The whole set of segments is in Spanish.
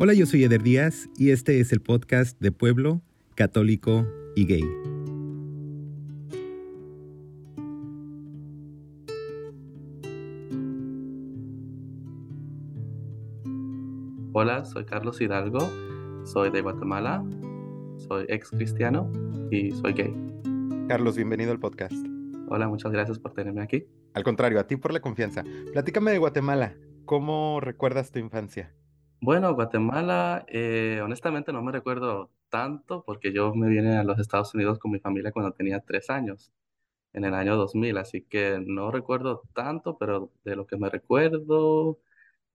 Hola, yo soy Eder Díaz y este es el podcast de Pueblo, Católico y Gay. Hola, soy Carlos Hidalgo, soy de Guatemala, soy ex cristiano y soy gay. Carlos, bienvenido al podcast. Hola, muchas gracias por tenerme aquí. Al contrario, a ti por la confianza. Platícame de Guatemala. ¿Cómo recuerdas tu infancia? Bueno, Guatemala, eh, honestamente no me recuerdo tanto porque yo me vine a los Estados Unidos con mi familia cuando tenía tres años, en el año 2000, así que no recuerdo tanto, pero de lo que me recuerdo,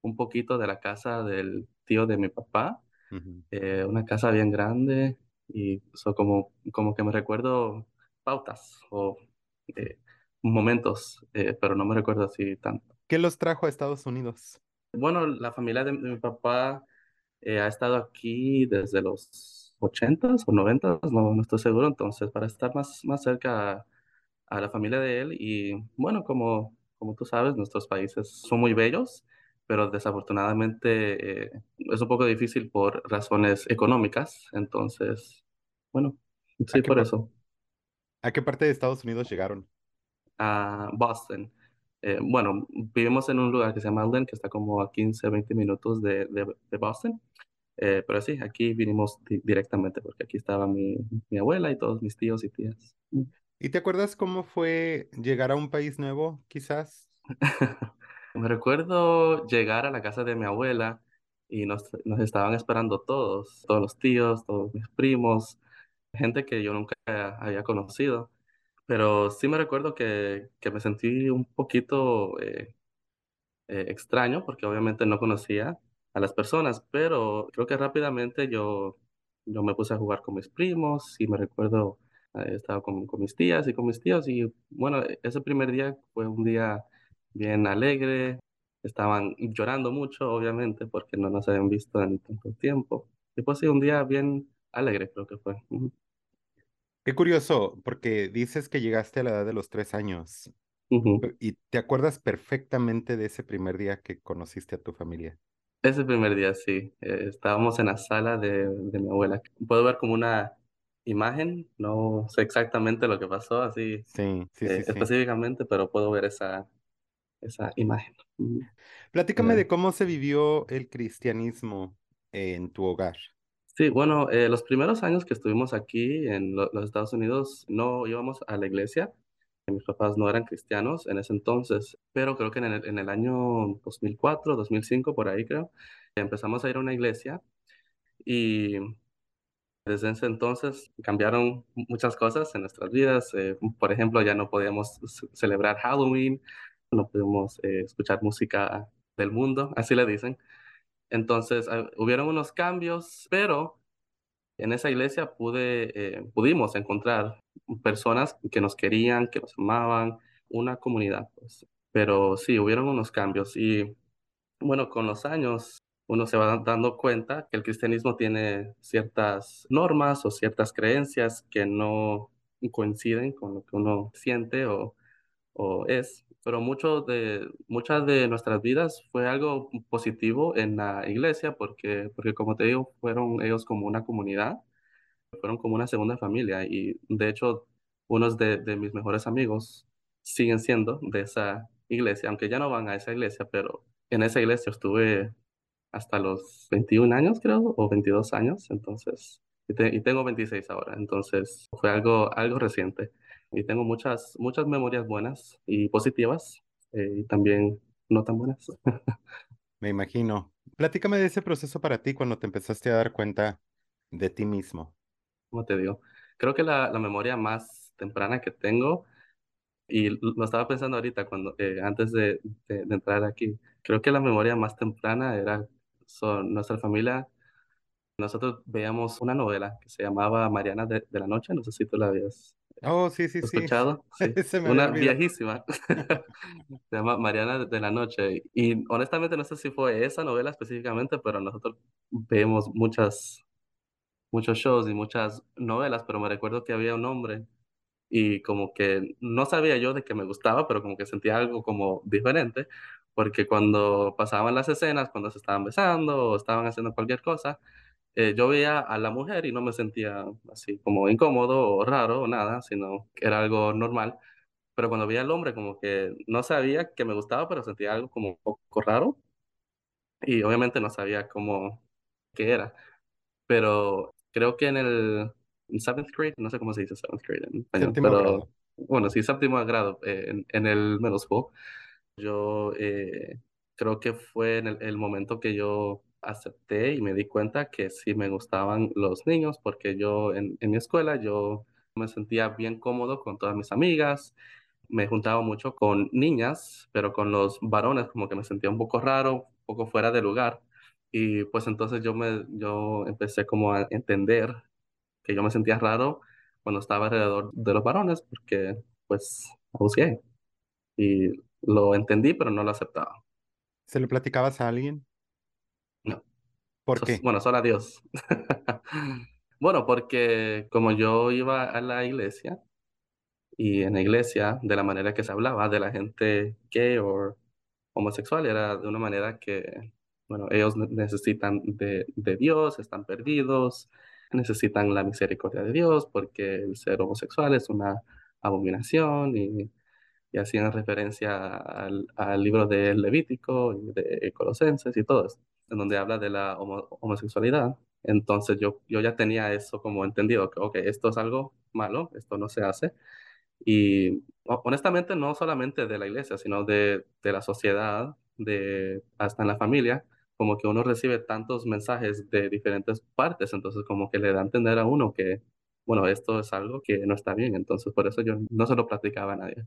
un poquito de la casa del tío de mi papá, eh, una casa bien grande y eso como, como que me recuerdo pautas o eh, momentos, pero no me recuerdo así tanto. ¿Qué los trajo a Estados Unidos? Bueno, la familia de, mi papá eh, ha estado aquí desde los 80s o 90s, no, no estoy seguro, entonces para estar más, más cerca a, la familia de él y bueno, como, como tú sabes, nuestros países son muy bellos, pero desafortunadamente eh, es un poco difícil por razones económicas, entonces, bueno, sí, por eso. ¿A qué parte de Estados Unidos llegaron? A Boston. Eh, bueno, vivimos en un lugar que se llama Alden, que está como a 15, 20 minutos de, de, Boston. Eh, pero sí, aquí vinimos directamente porque aquí estaba mi, mi, abuela y todos mis tíos y tías. ¿Y te acuerdas cómo fue llegar a un país nuevo, quizás? Me recuerdo llegar a la casa de mi abuela y nos, nos, estaban esperando todos, todos los tíos, todos mis primos, gente que yo nunca había conocido. Pero sí me recuerdo que, que me sentí un poquito eh, eh, extraño porque obviamente no conocía a las personas, pero creo que rápidamente yo, yo me puse a jugar con mis primos y me recuerdo, eh, estaba con, mis tías y con mis tíos y bueno, ese primer día fue un día bien alegre, estaban llorando mucho obviamente porque no nos habían visto en tanto tiempo y pues sí, un día bien alegre creo que fue. Qué curioso, porque dices que llegaste a la edad de los tres años y te acuerdas perfectamente de ese primer día que conociste a tu familia. Ese primer día, sí. Eh, estábamos en la sala de, de, mi abuela. Puedo ver como una imagen, no sé exactamente lo que pasó así sí, sí, eh, sí, específicamente, pero puedo ver esa, esa imagen. Platícame de cómo se vivió el cristianismo en tu hogar. Sí, bueno, eh, los primeros años que estuvimos aquí en los Estados Unidos no íbamos a la iglesia. Mis papás no eran cristianos en ese entonces, pero creo que en el, en el año 2004, 2005, por ahí creo, empezamos a ir a una iglesia y desde ese entonces cambiaron muchas cosas en nuestras vidas. Eh, por ejemplo, ya no podíamos celebrar Halloween, no podíamos eh, escuchar música del mundo, así le dicen. Entonces, uh, hubieron unos cambios, pero en esa iglesia pude, eh, pudimos encontrar personas que nos querían, que nos amaban, una comunidad. Pues. Pero sí, hubieron unos cambios y bueno, con los años uno se va dando cuenta que el cristianismo tiene ciertas normas o ciertas creencias que no coinciden con lo que uno siente o, o es pero mucho de, muchas de nuestras vidas fue algo positivo en la iglesia porque, porque como te digo, fueron ellos como una comunidad, fueron como una segunda familia y de hecho unos de, de mis mejores amigos siguen siendo de esa iglesia, aunque ya no van a esa iglesia, pero en esa iglesia estuve hasta los 21 años, creo, o 22 años, entonces, y, y tengo 26 ahora, entonces fue algo, algo reciente y tengo muchas, muchas memorias buenas y positivas eh, y también no tan buenas. Me imagino. Platícame de ese proceso para ti cuando te empezaste a dar cuenta de ti mismo. Como te digo, creo que la, la memoria más temprana que tengo, y lo estaba pensando ahorita cuando, eh, antes de, de, entrar aquí, creo que la memoria más temprana era son, nuestra familia. Nosotros veíamos una novela que se llamaba Mariana de, de la Noche, no sé si tú la habías Oh, sí, sí, sí. ¿Escuchado? Sí. Una viejísima. Se llama Mariana de la Noche. Y honestamente no sé si fue esa novela específicamente, pero nosotros vemos muchas, muchos shows y muchas novelas, pero me recuerdo que había un hombre y como que no sabía yo de que me gustaba, pero como que sentía algo como diferente, porque cuando pasaban las escenas, cuando se estaban besando o estaban haciendo cualquier cosa, eh, yo veía a la mujer y no me sentía así como incómodo o raro o nada, sino que era algo normal. Pero cuando veía al hombre, como que no sabía que me gustaba, pero sentía algo como un poco raro y obviamente no sabía cómo qué era. Pero creo que en el en seventh grade, no sé cómo se dice seventh grade en español, Séptimo pero grado. bueno, sí, séptimo grado eh, en, en el middle school. Yo eh, creo que fue en el, el momento que yo acepté y me di cuenta que sí me gustaban los niños, porque yo en, en mi escuela yo me sentía bien cómodo con todas mis amigas, me juntaba mucho con niñas, pero con los varones como que me sentía un poco raro, un poco fuera de lugar. Y pues entonces yo me yo empecé como a entender que yo me sentía raro cuando estaba alrededor de los varones, porque pues gay. Y lo entendí, pero no lo aceptaba. ¿Se lo platicabas a alguien? ¿Por qué? bueno, solo a Dios. Bueno, porque como yo iba a la iglesia, y en la iglesia, de la manera que se hablaba de la gente gay o homosexual, era de una manera que, bueno, ellos ne- necesitan de, de Dios, están perdidos, necesitan la misericordia de Dios, porque el ser homosexual es una abominación y y hacían referencia al, al libro de Levítico y de Colosenses y todo eso, en donde habla de la homo- homosexualidad. Entonces yo, yo ya tenía eso como entendido, que ok, esto es algo malo, esto no se hace. Y ho- honestamente no solamente de la iglesia, sino de, de la sociedad, de, hasta en la familia, como que uno recibe tantos mensajes de diferentes partes, entonces como que le da a entender a uno que, bueno, esto es algo que no está bien, entonces por eso yo no se lo platicaba a nadie.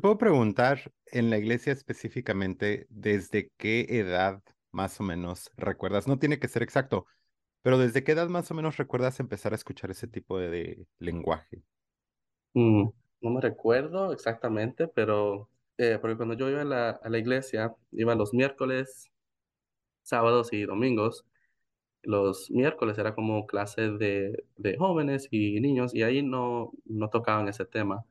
Puedo preguntar en la iglesia específicamente, ¿desde qué edad más o menos recuerdas? No tiene que ser exacto, pero ¿desde qué edad más o menos recuerdas empezar a escuchar ese tipo de, lenguaje? Mm, no me recuerdo exactamente, pero eh, porque cuando yo iba a la, a la iglesia, iba los miércoles, sábados y domingos. Los miércoles era como clase de, de jóvenes y niños y ahí no, no tocaban ese tema.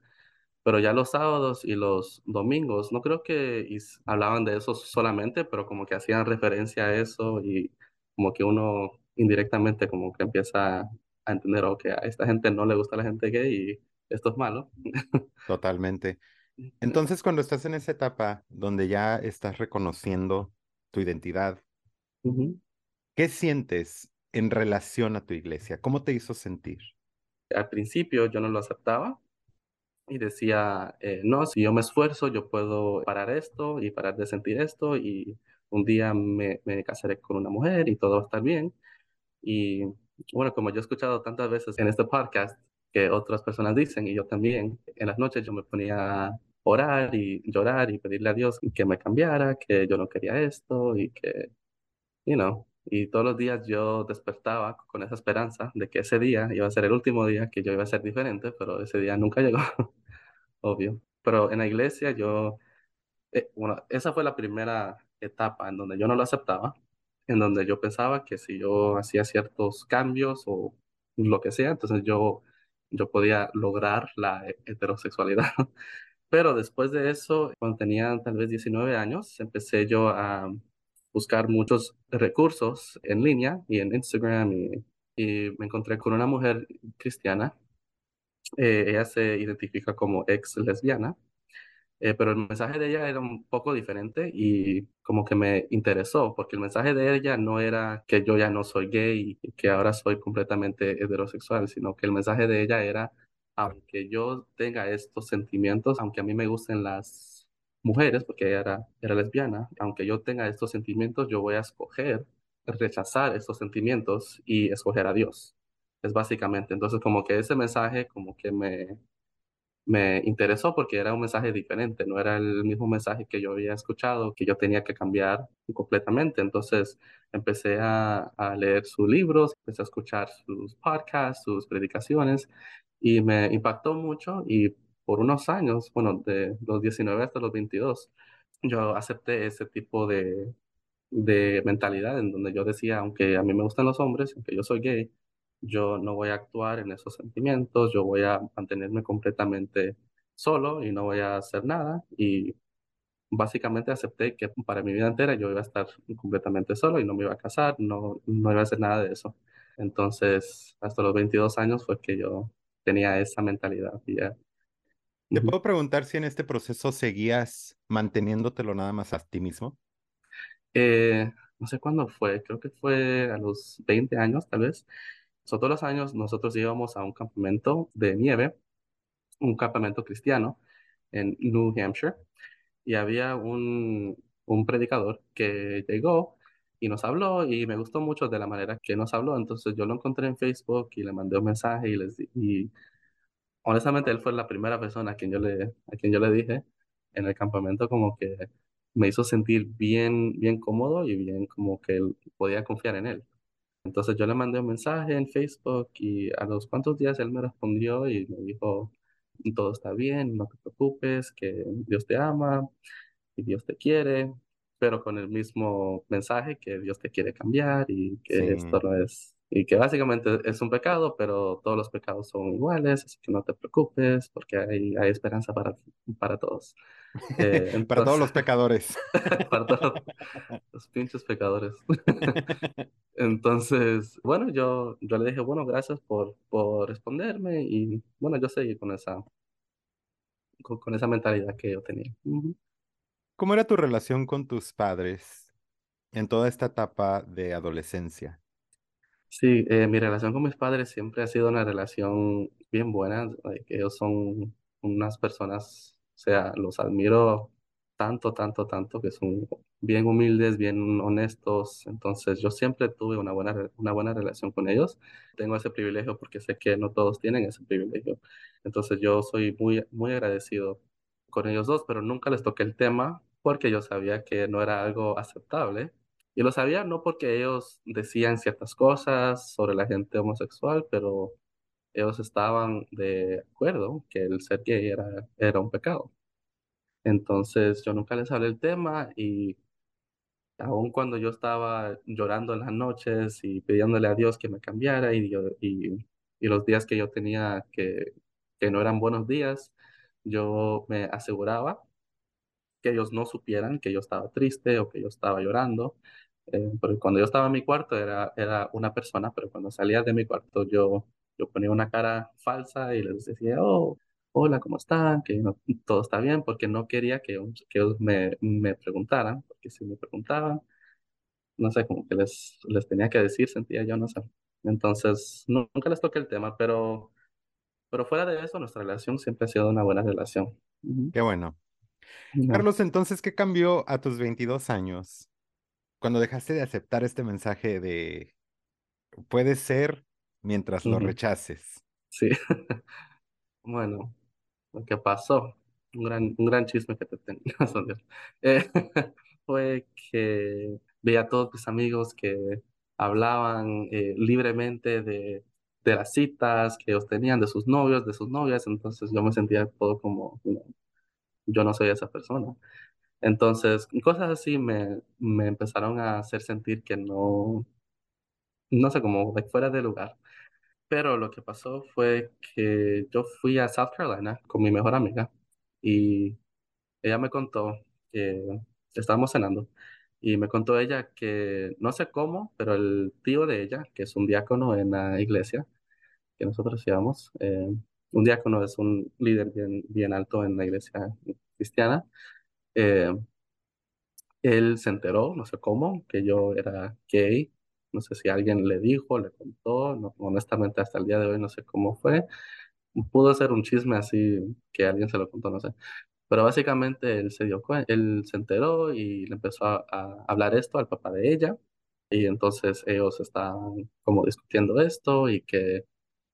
Pero ya los sábados y los domingos, no creo que hablaban de eso solamente, pero como que hacían referencia a eso y como que uno indirectamente como que empieza a entender, ok, a esta gente no le gusta la gente gay y esto es malo. Totalmente. Entonces, cuando estás en esa etapa donde ya estás reconociendo tu identidad. ¿qué sientes en relación a tu iglesia? ¿Cómo te hizo sentir? Al principio yo no lo aceptaba y decía, eh, no, si yo me esfuerzo, yo puedo parar esto y parar de sentir esto y un día me, me casaré con una mujer y todo va a estar bien. Y bueno, como yo he escuchado tantas veces en este podcast que otras personas dicen y yo también, en las noches yo me ponía a orar y llorar y pedirle a Dios que me cambiara, que yo no quería esto y que, you know, y todos los días yo despertaba con esa esperanza de que ese día iba a ser el último día, que yo iba a ser diferente, pero ese día nunca llegó. obvio. Pero en la iglesia yo, eh, bueno, esa fue la primera etapa en donde yo no lo aceptaba, en donde yo pensaba que si yo hacía ciertos cambios o lo que sea, entonces yo, yo podía lograr la he- heterosexualidad. Pero después de eso, cuando tenía tal vez 19 años, empecé yo a buscar muchos recursos en línea y en Instagram y, me encontré con una mujer cristiana. Eh, ella se identifica como ex lesbiana eh, pero el mensaje de ella era un poco diferente y como que me interesó, porque el mensaje de ella no era que yo ya no soy gay y que ahora soy completamente heterosexual, sino que el mensaje de ella era, aunque yo tenga estos sentimientos, aunque a mí me gusten las mujeres, porque ella era, era lesbiana, aunque yo tenga estos sentimientos, yo voy a escoger rechazar estos sentimientos y escoger a Dios. Es básicamente, entonces como que ese mensaje como que me, me interesó porque era un mensaje diferente, no era el mismo mensaje que yo había escuchado, que yo tenía que cambiar completamente. Entonces empecé a, a leer sus libros, empecé a escuchar sus podcasts, sus predicaciones y me impactó mucho y por unos años, bueno, de los 19 hasta los 22, yo acepté ese tipo de, de mentalidad en donde yo decía, aunque a mí me gustan los hombres, aunque yo soy gay, yo no voy a actuar en esos sentimientos, yo voy a mantenerme completamente solo y no voy a hacer nada. Y básicamente acepté que para mi vida entera yo iba a estar completamente solo y no me iba a casar, no, no iba a hacer nada de eso. Entonces, hasta los 22 años fue que yo tenía esa mentalidad y ya. ¿Te puedo preguntar si en este proceso seguías manteniéndotelo nada más a ti mismo? Eh, no sé cuándo fue, creo que fue a los 20 años tal vez. So, todos los años nosotros íbamos a un campamento de nieve, un campamento cristiano en New Hampshire, y había un, un predicador que llegó y nos habló y me gustó mucho de la manera que nos habló. Entonces yo lo encontré en Facebook y le mandé un mensaje y les y honestamente él fue la primera persona a quien yo le, a quien yo le dije en el campamento como que me hizo sentir bien, bien cómodo y bien como que podía confiar en él. Entonces yo le mandé un mensaje en Facebook y a los cuantos días él me respondió y me dijo, todo está bien, no te preocupes, que Dios te ama y Dios te quiere, pero con el mismo mensaje que Dios te quiere cambiar y que esto no es, y que básicamente es un pecado, pero todos los pecados son iguales, así que no te preocupes porque hay, hay esperanza para, para todos. Eh, Para todos entonces, los pecadores. para todos los pinches pecadores. Entonces, bueno, yo, yo le dije, bueno, gracias por, por responderme y bueno, yo seguí con esa, con, con esa mentalidad que yo tenía. Ujú. ¿Cómo era tu relación con tus padres en toda esta etapa de adolescencia? Sí, eh, mi relación con mis padres siempre ha sido una relación bien buena. que ellos son unas personas, o sea, los admiro tanto, tanto, tanto, que son bien humildes, bien honestos. Entonces, yo siempre tuve una buena, una buena relación con ellos. Tengo ese privilegio porque sé que no todos tienen ese privilegio. Entonces, yo soy muy, muy agradecido con ellos dos, pero nunca les toqué el tema porque yo sabía que no era algo aceptable y lo sabía no porque ellos decían ciertas cosas sobre la gente homosexual, pero ellos estaban de acuerdo que el ser gay era, era un pecado. Entonces yo nunca les hablé el tema y aun cuando yo estaba llorando en las noches y pidiéndole a Dios que me cambiara y, y, y los días que yo tenía que, que no eran buenos días, yo me aseguraba que ellos no supieran que yo estaba triste o que yo estaba llorando. Eh, porque cuando yo estaba en mi cuarto era, era una persona, pero cuando salía de mi cuarto yo, yo ponía una cara falsa y les decía, oh, hola, ¿cómo están? Que no- todo está bien, porque no quería que, que ellos me, me preguntaran, porque si me preguntaban, no sé, como que les, les tenía que decir, sentía yo, no sé. Entonces, nu- nunca les toqué el tema, pero, pero fuera de eso, nuestra relación siempre ha sido una buena relación. Qué bueno. Carlos, entonces, ¿qué cambió a tus 22 años cuando dejaste de aceptar este mensaje de puede ser mientras lo rechaces? Sí. Bueno, lo que pasó, un gran, un gran chisme que te eh, fue que vi a todos mis amigos que hablaban eh, libremente de, de las citas que ellos tenían, de sus novios, de sus novias, entonces yo me sentía todo como, you know, yo no soy esa persona. Entonces, cosas así me, me empezaron a hacer sentir que no, no sé, como de fuera de lugar. Pero lo que pasó fue que yo fui a South Carolina con mi mejor amiga y ella me contó que estábamos cenando y me contó ella que no sé cómo, pero el tío de ella, que es un diácono en la iglesia que nosotros llevamos, eh, un diácono es un líder bien, bien alto en la iglesia cristiana, eh, él se enteró, no sé cómo, que yo era gay. No sé si alguien le dijo, le contó, no, honestamente hasta el día de hoy no sé cómo fue, Pudo ser un chisme así que alguien se lo contó, no sé. Pero básicamente él se dio él se enteró y le empezó a, hablar esto al papá de ella. Y entonces ellos estaban como discutiendo esto y que,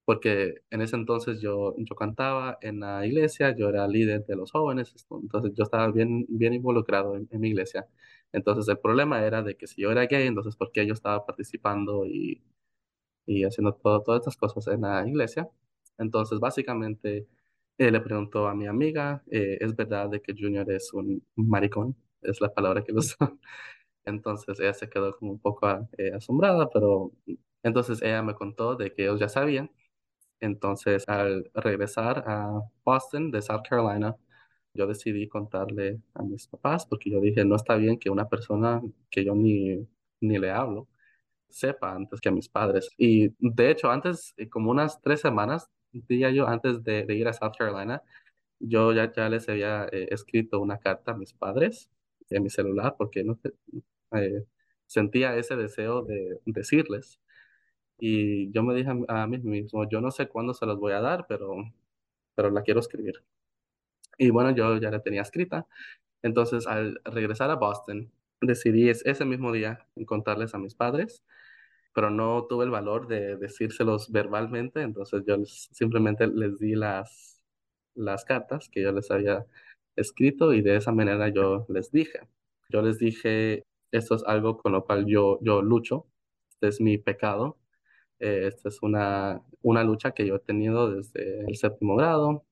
porque en ese entonces yo, yo cantaba en la iglesia, yo era líder de los jóvenes, entonces yo estaba bien, bien involucrado en, en mi iglesia. Entonces el problema era de que si yo era gay, entonces ¿por qué yo estaba participando y y haciendo todo, todas estas cosas en la iglesia. Entonces, básicamente, eh, le preguntó a mi amiga, eh, ¿es verdad de que Junior es un maricón? Es la palabra que usó. Entonces, ella se quedó como un poco eh, asombrada, pero entonces ella me contó de que ellos ya sabían. Entonces, al regresar a Boston de South Carolina, yo decidí contarle a mis papás porque yo dije, no está bien que una persona que yo ni, ni le hablo sepa antes que a mis padres. Y de hecho, antes, eh, como unas tres semanas, diría yo, antes de, ir a South Carolina, yo ya, ya les había eh, escrito una carta a mis padres en mi celular porque no eh, sentía ese deseo de decirles. Y yo me dije a, mí mismo, yo no sé cuándo se los voy a dar, pero, pero la quiero escribir. Y bueno, yo ya la tenía escrita. Entonces, al regresar a Boston, decidí es- ese mismo día contarles a mis padres, pero no tuve el valor de decírselos verbalmente, entonces yo les- simplemente les di las, las cartas que yo les había escrito y de esa manera yo les dije. Yo les dije, esto es algo con lo cual yo, yo lucho, este es mi pecado, eh, esta es una, una lucha que yo he tenido desde el séptimo grado,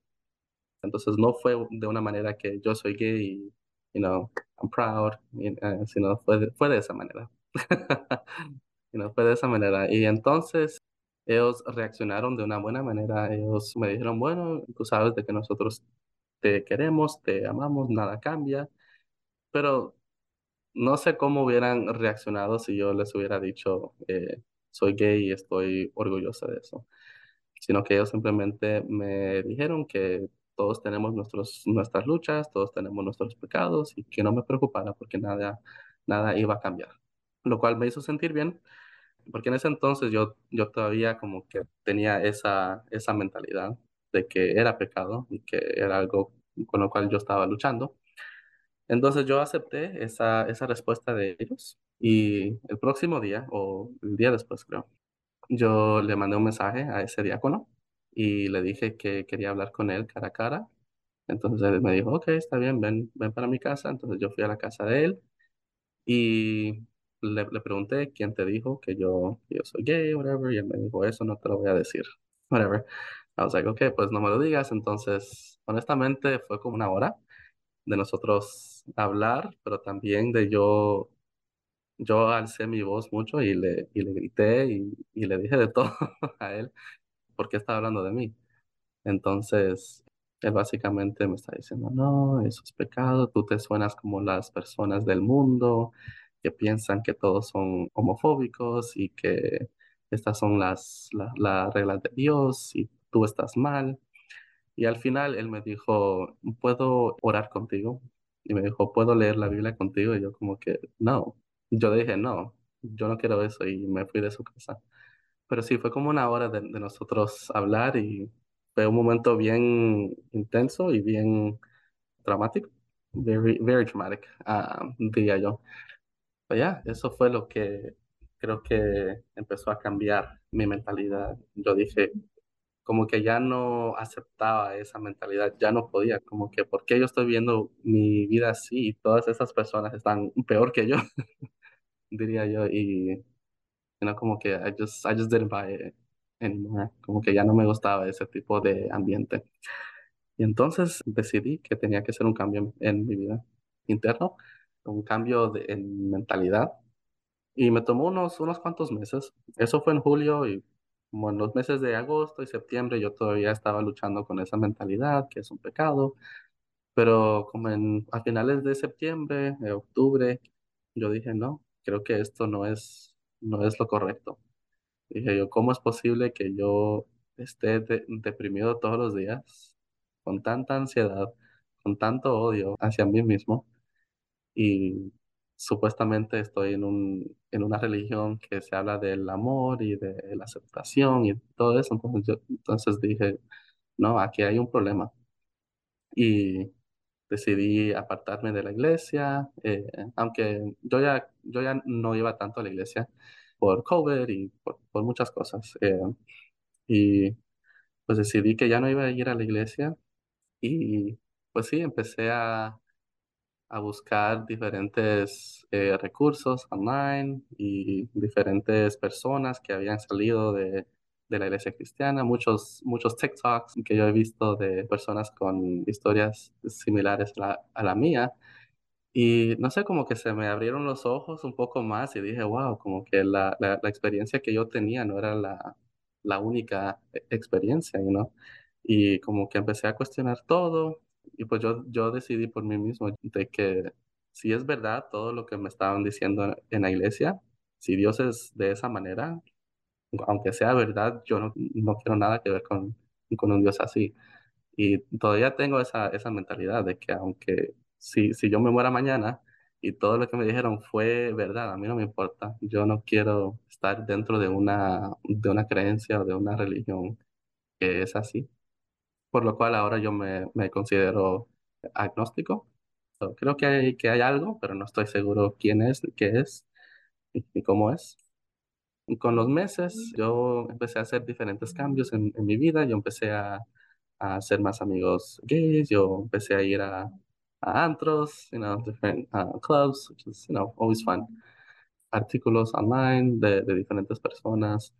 entonces no fue de una manera que yo soy gay y, you know, I'm proud, y, eh, sino fue de, fue de esa manera. You know, fue de esa manera. Y entonces ellos reaccionaron de una buena manera. Ellos me dijeron, bueno, tú sabes de que nosotros te queremos, te amamos, nada cambia. Pero no sé cómo hubieran reaccionado si yo les hubiera dicho, eh, soy gay y estoy orgullosa de eso sino que ellos simplemente me dijeron que todos tenemos nuestros, nuestras luchas, todos tenemos nuestros pecados y que no me preocupara porque nada, nada iba a cambiar. Lo cual me hizo sentir bien, porque en ese entonces yo, yo todavía como que tenía esa, esa mentalidad de que era pecado y que era algo con lo cual yo estaba luchando. Entonces yo acepté esa, esa respuesta de ellos y el próximo día, o el día después creo, yo le mandé un mensaje a ese diácono y le dije que quería hablar con él cara a cara. Entonces él me dijo, ok, está bien, ven, ven para mi casa. Entonces yo fui a la casa de él y le, le pregunté quién te dijo que yo, yo soy gay, whatever. Y él me dijo, eso no te lo voy a decir, whatever. I was like, ok, pues no me lo digas. Entonces, honestamente, fue como una hora de nosotros hablar, pero también de yo yo alcé mi voz mucho y le, y le grité y, y le dije de todo a él porque estaba hablando de mí. Entonces, él básicamente me está diciendo, no, eso es pecado, tú te suenas como las personas del mundo que piensan que todos son homofóbicos y que estas son las, la- las reglas de Dios y tú estás mal. Y al final él me dijo, ¿puedo orar contigo? Y me dijo, ¿puedo leer la Biblia contigo? Y yo como que, no. Yo dije, no, yo no quiero eso y me fui de su casa. Pero sí, fue como una hora de, nosotros hablar y fue un momento bien intenso y bien dramático. Very, very dramatic, ah, diría yo. Pero ya, eso fue lo que creo que empezó a cambiar mi mentalidad. Yo dije, como que ya no aceptaba esa mentalidad, ya no podía, como que, ¿por qué yo estoy viendo mi vida así y todas esas personas están peor que yo? Diría yo, y no como que I just, I just didn't buy it anymore, como que ya no me gustaba ese tipo de ambiente. Y entonces decidí que tenía que hacer un cambio en mi vida interno, un cambio de, en mentalidad, y me tomó unos, unos cuantos meses. Eso fue en julio y como en los meses de agosto y septiembre yo todavía estaba luchando con esa mentalidad, que es un pecado, pero como en, a finales de septiembre, de octubre, yo dije, no, creo que esto no es, no es lo correcto. Dije yo, ¿cómo es posible que yo esté de- deprimido todos los días, con tanta ansiedad, con tanto odio hacia mí mismo? y supuestamente estoy en un, en una religión que se habla del amor y de la aceptación y todo eso. Entonces, yo, entonces dije, no, aquí hay un problema. Y decidí apartarme de la iglesia, eh, aunque yo ya, yo ya no iba tanto a la iglesia por COVID y por, por muchas cosas. eh, y pues decidí que ya no iba a ir a la iglesia y pues sí, empecé a a buscar diferentes eh, recursos online y diferentes personas que habían salido de, de la iglesia cristiana, muchos, muchos TikToks que yo he visto de personas con historias similares a la, a la mía. Y no sé, como que se me abrieron los ojos un poco más y dije, wow, como que la, la, la experiencia que yo tenía no era la, la única e- experiencia, know? Y como que empecé a cuestionar todo Y pues yo, yo decidí por mí mismo de que si es verdad todo lo que me estaban diciendo en la iglesia, si Dios es de esa manera, aunque sea verdad, yo no, no quiero nada que ver con, con un Dios así. Y todavía tengo esa, esa mentalidad de que aunque si, si yo me muera mañana y todo lo que me dijeron fue verdad, a mí no me importa. Yo no quiero estar dentro de una, de una creencia o de una religión que es así. Por lo cual ahora yo me, me considero agnóstico. creo que hay, que hay algo, pero no estoy seguro quién es, qué es y cómo es. Y con los meses yo empecé a hacer diferentes cambios en, en mi vida. Yo empecé a, a, hacer más amigos gays. Yo empecé a ir a, a antros, you know, different uh, clubs, which is, you know, always fun. Artículos online de, de diferentes personas.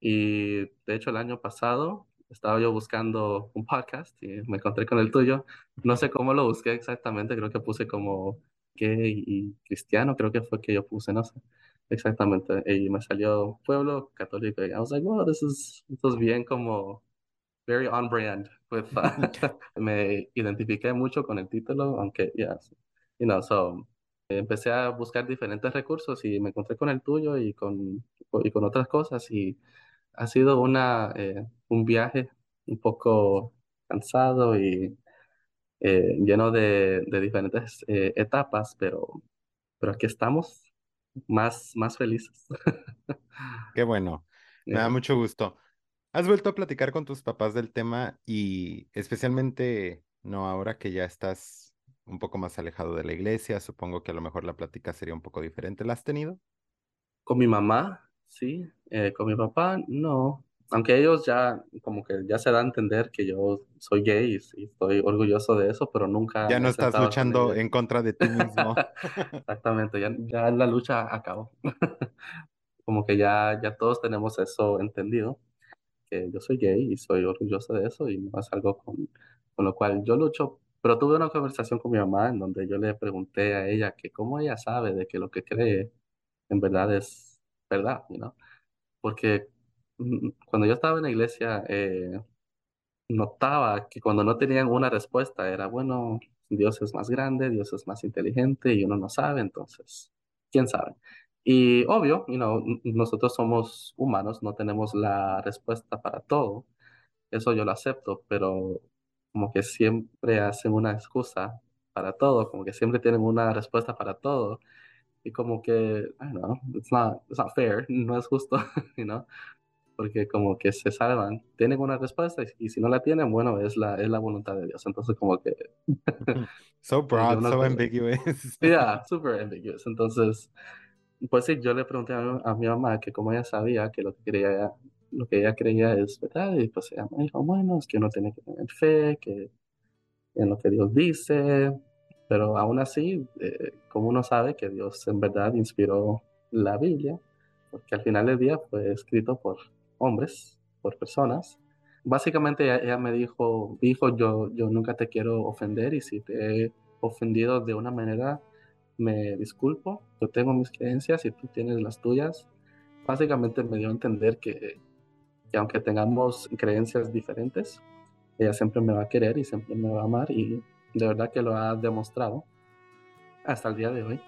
Y de hecho el año pasado estaba yo buscando un podcast y me encontré con el tuyo. No sé cómo lo busqué exactamente, creo que puse como gay y cristiano, creo que fue que yo puse, no sé. Exactamente. Y me salió pueblo católico. Y I was like, wow, this is, esto es bien como very on brand. With, me identifiqué mucho con el título, aunque, yes, you know, so empecé a buscar diferentes recursos y me encontré con el tuyo y con, y con otras cosas. Y ha sido una, eh, un viaje un poco cansado y eh, lleno de, de diferentes eh, etapas, pero, pero aquí estamos más, más felices. Qué bueno, me da mucho gusto. ¿Has vuelto a platicar con tus papás del tema y especialmente, no ahora que ya estás un poco más alejado de la iglesia, supongo que a lo mejor la plática sería un poco diferente. ¿La has tenido? Con mi mamá, sí, eh, con mi papá, no. Aunque ellos ya, como que ya se da a entender que yo soy gay y, estoy orgulloso de eso, pero nunca... Ya no estás luchando en contra de ti mismo. Exactamente, ya, ya la lucha acabó. como que ya, ya todos tenemos eso entendido, que yo soy gay y soy orgulloso de eso y no es algo con, con lo cual yo lucho. Pero tuve una conversación con mi mamá en donde yo le pregunté a ella que cómo ella sabe de que lo que cree en verdad es verdad, ¿no? Porque mm, cuando yo estaba en la iglesia, eh, notaba que cuando no tenían una respuesta era, bueno, Dios es más grande, Dios es más inteligente y uno no sabe, entonces, ¿quién sabe? Y obvio, you know, nosotros somos humanos, no tenemos la respuesta para todo, eso yo lo acepto, pero como que siempre hacen una excusa para todo, como que siempre tienen una respuesta para todo y como que, I don't know, it's not, it's not fair, no es justo, you know? porque como que se salvan, tienen una respuesta y, si no la tienen, bueno, es la, es la voluntad de Dios. Entonces como que... so broad, so ambiguous. Yeah, super ambiguous. Entonces, pues sí, yo le pregunté a, mi mamá que como ella sabía que lo que, quería, lo que ella creía es verdad, y pues ella me dijo, bueno, es que uno tiene que tener fe, que en lo que Dios dice, pero aún así, eh, como uno sabe que Dios en verdad inspiró la Biblia, porque al final del día fue escrito por hombres, por personas. Básicamente ella, me dijo, hijo, yo, yo nunca te quiero ofender y si te he ofendido de una manera, me disculpo. Yo tengo mis creencias y tú tienes las tuyas. Básicamente me dio a entender que, que aunque tengamos creencias diferentes, ella siempre me va a querer y siempre me va a amar y de verdad que lo ha demostrado hasta el día de hoy,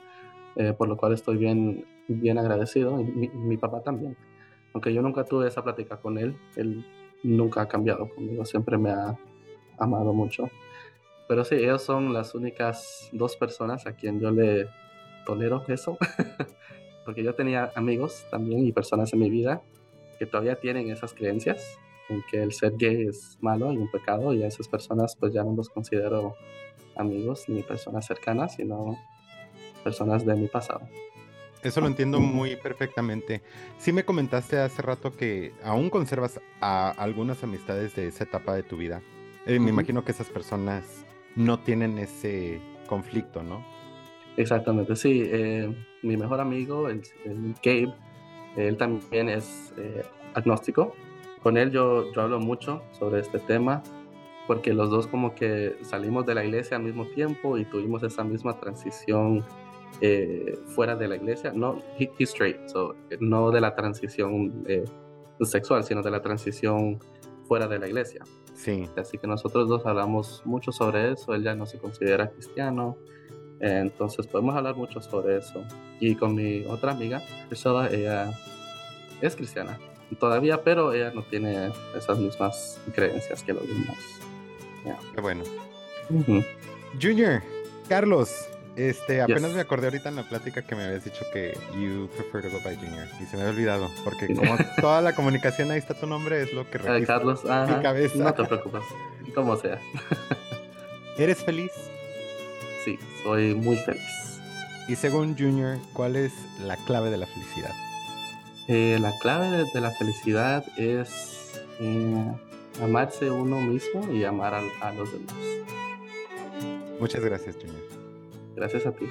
eh, por lo cual estoy bien, bien agradecido y mi, mi papá también aunque yo nunca tuve esa plática con él, él nunca ha cambiado conmigo, siempre me ha amado mucho. Pero sí, ellos son las únicas dos personas a quien yo le tolero eso, porque yo tenía amigos también y personas en mi vida que todavía tienen esas creencias en que el ser gay es malo y un pecado y a esas personas pues ya no los considero amigos ni personas cercanas, sino personas de mi pasado. Eso lo entiendo muy perfectamente. Sí me comentaste hace rato que aún conservas a algunas amistades de esa etapa de tu vida. Eh, me imagino que esas personas no tienen ese conflicto, ¿no? Exactamente, sí. Eh, mi mejor amigo, el, Gabe, él también es eh, agnóstico. Con él yo, yo hablo mucho sobre este tema porque los dos como que salimos de la iglesia al mismo tiempo y tuvimos esa misma transición eh, fuera de la iglesia, no, he, straight, so, no de la transición eh, sexual, sino de la transición fuera de la iglesia. Sí. Así que nosotros dos hablamos mucho sobre eso, él ya no se considera cristiano, entonces podemos hablar mucho sobre eso. Y con mi otra amiga, Priscilla, ella es cristiana todavía, pero ella no tiene esas mismas creencias que los demás. Qué bueno. Junior, Carlos, este, apenas me acordé ahorita en la plática que me habías dicho que you prefer to go by Junior y se me había olvidado porque como toda la comunicación ahí está tu nombre es lo que registra Carlos, mi cabeza. No te preocupes, como sea. ¿Eres feliz? Sí, soy muy feliz. Y según Junior, ¿cuál es la clave de la felicidad? Eh, la clave de, la felicidad es eh, amarse uno mismo y amar a, a los demás. Muchas gracias, Junior. Gracias a ti.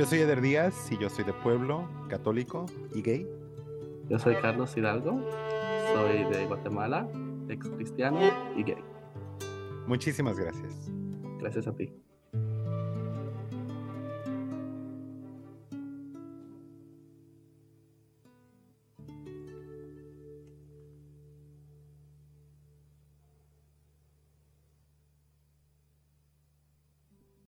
Yo soy Eder Díaz y yo soy de pueblo, católico y gay. Yo soy Carlos Hidalgo, soy de Guatemala, ex cristiano y gay. Muchísimas gracias. Gracias a ti.